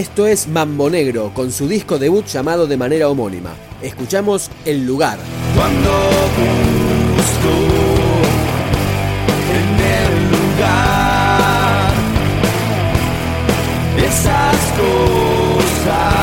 Esto es Mambo Negro, con su disco debut llamado de manera homónima. Escuchamos El lugar. Cuando busco en el lugar esas cosas.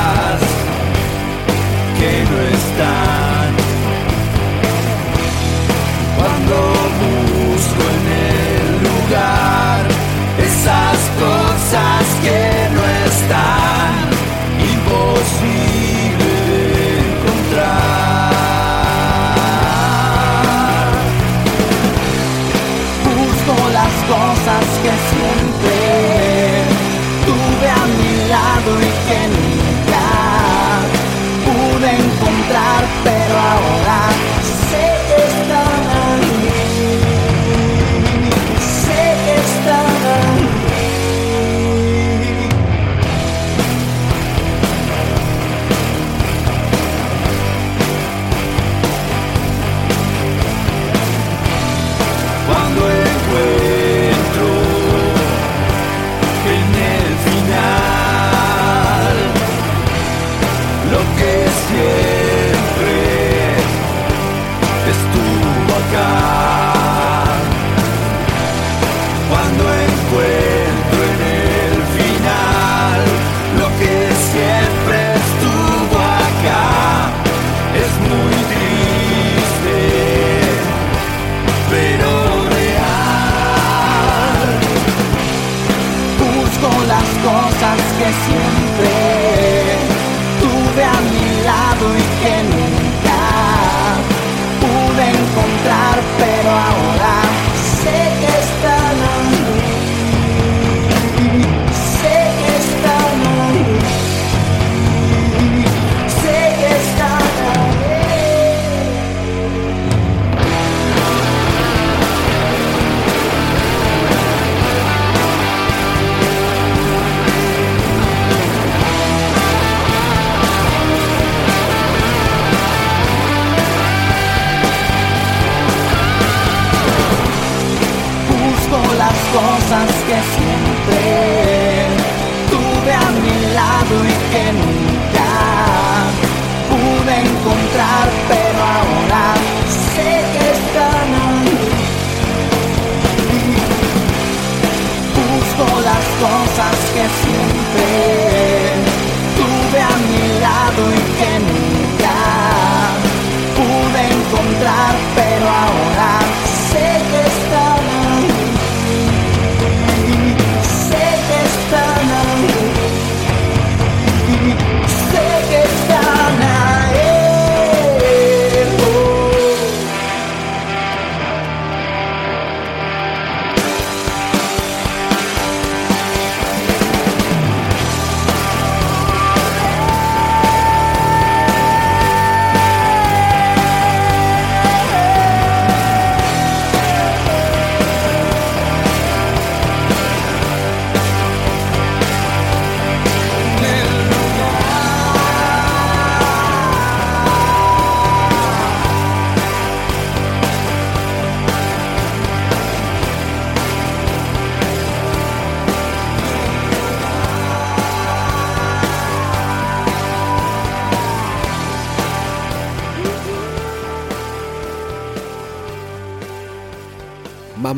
sabes que é sempre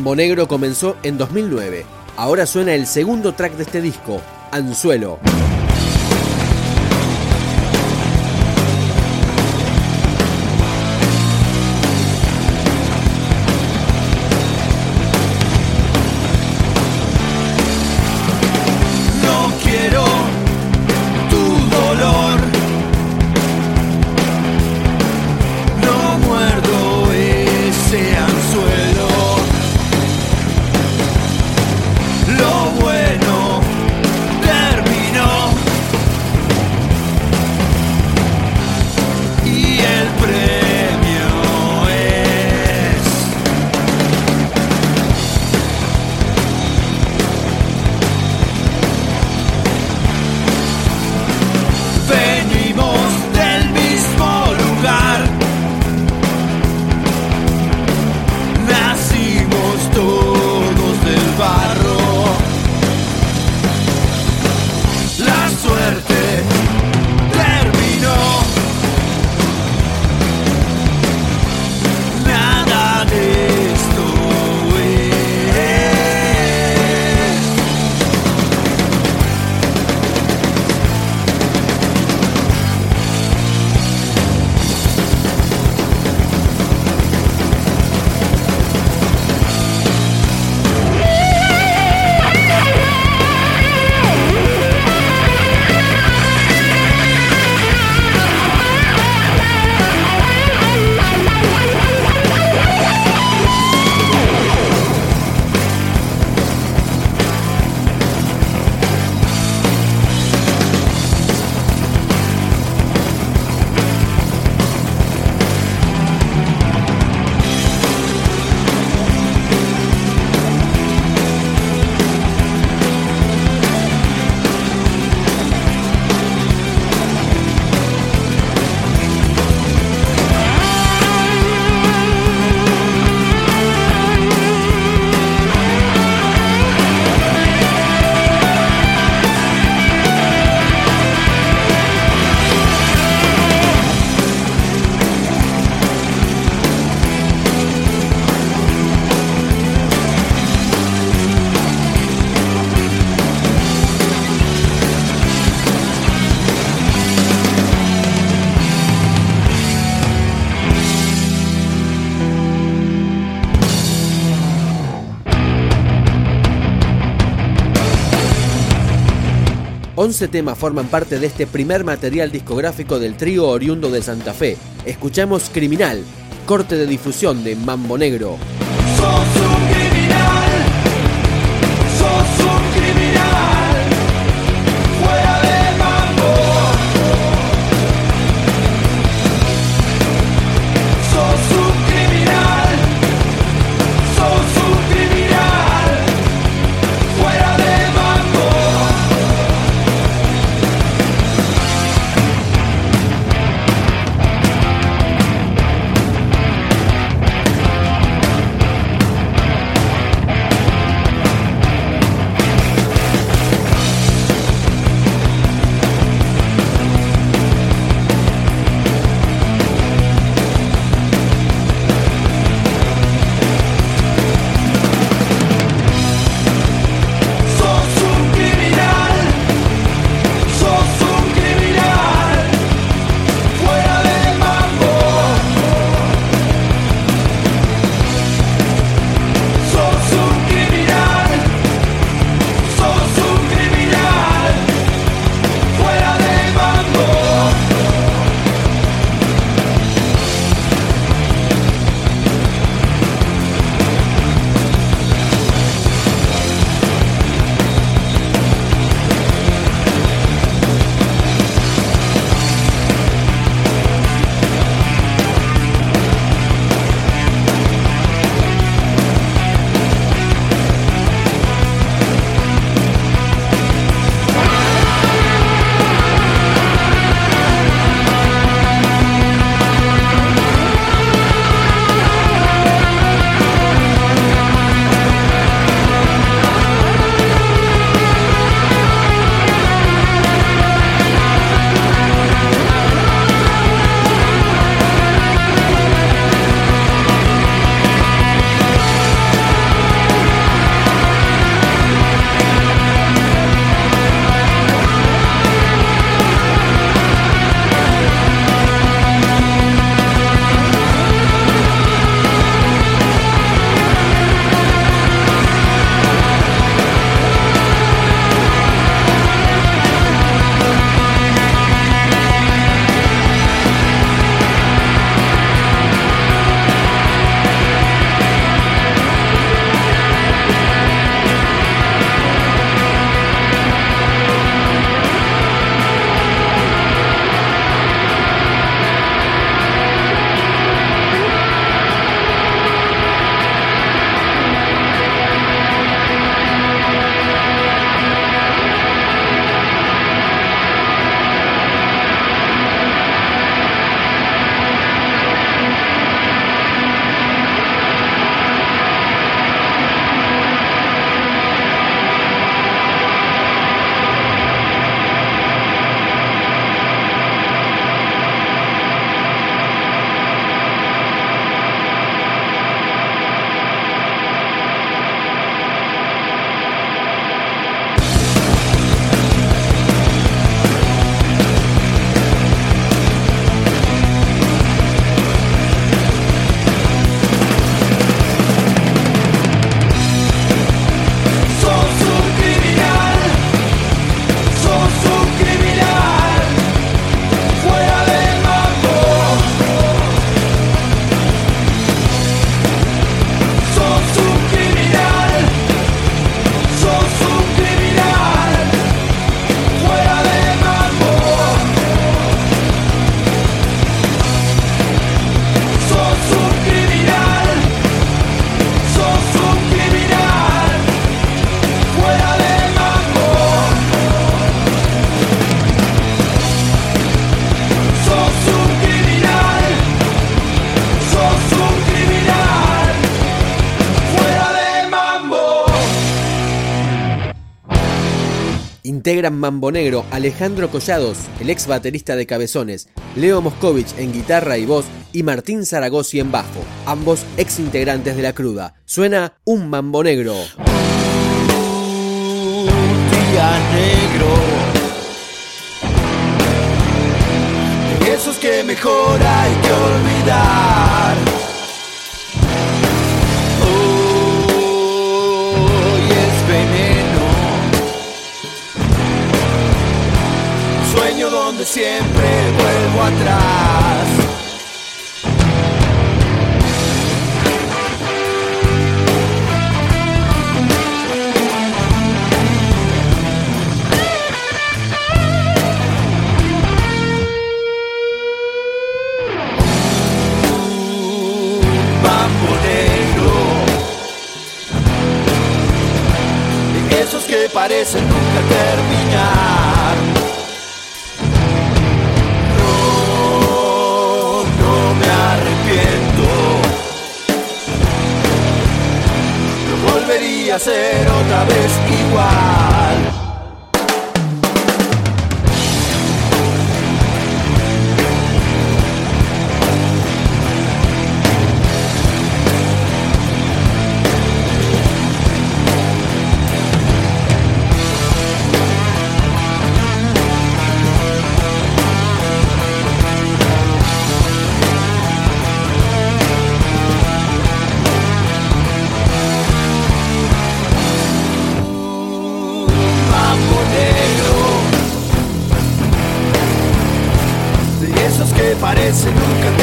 Mambo Negro comenzó en 2009. Ahora suena el segundo track de este disco, Anzuelo. 11 temas forman parte de este primer material discográfico del trío oriundo de Santa Fe. Escuchamos Criminal, corte de difusión de Mambo Negro. Integran Mambo Negro Alejandro Collados, el ex baterista de Cabezones, Leo Moscovich en guitarra y voz y Martín Zaragozi en bajo, ambos ex integrantes de La Cruda. Suena un Mambo Negro. Día negro que volvería a ser otra vez igual. esse nunca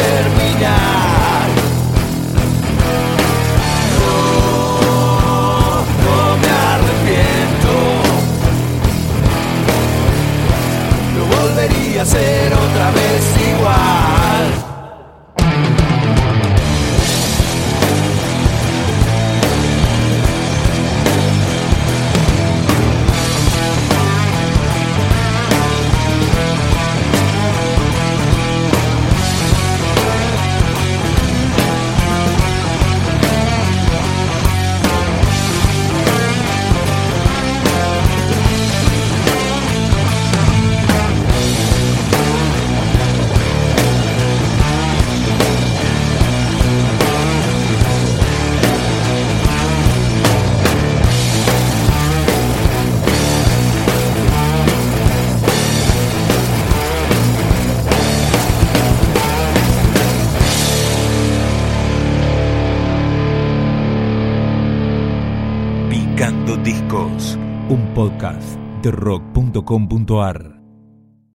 Picando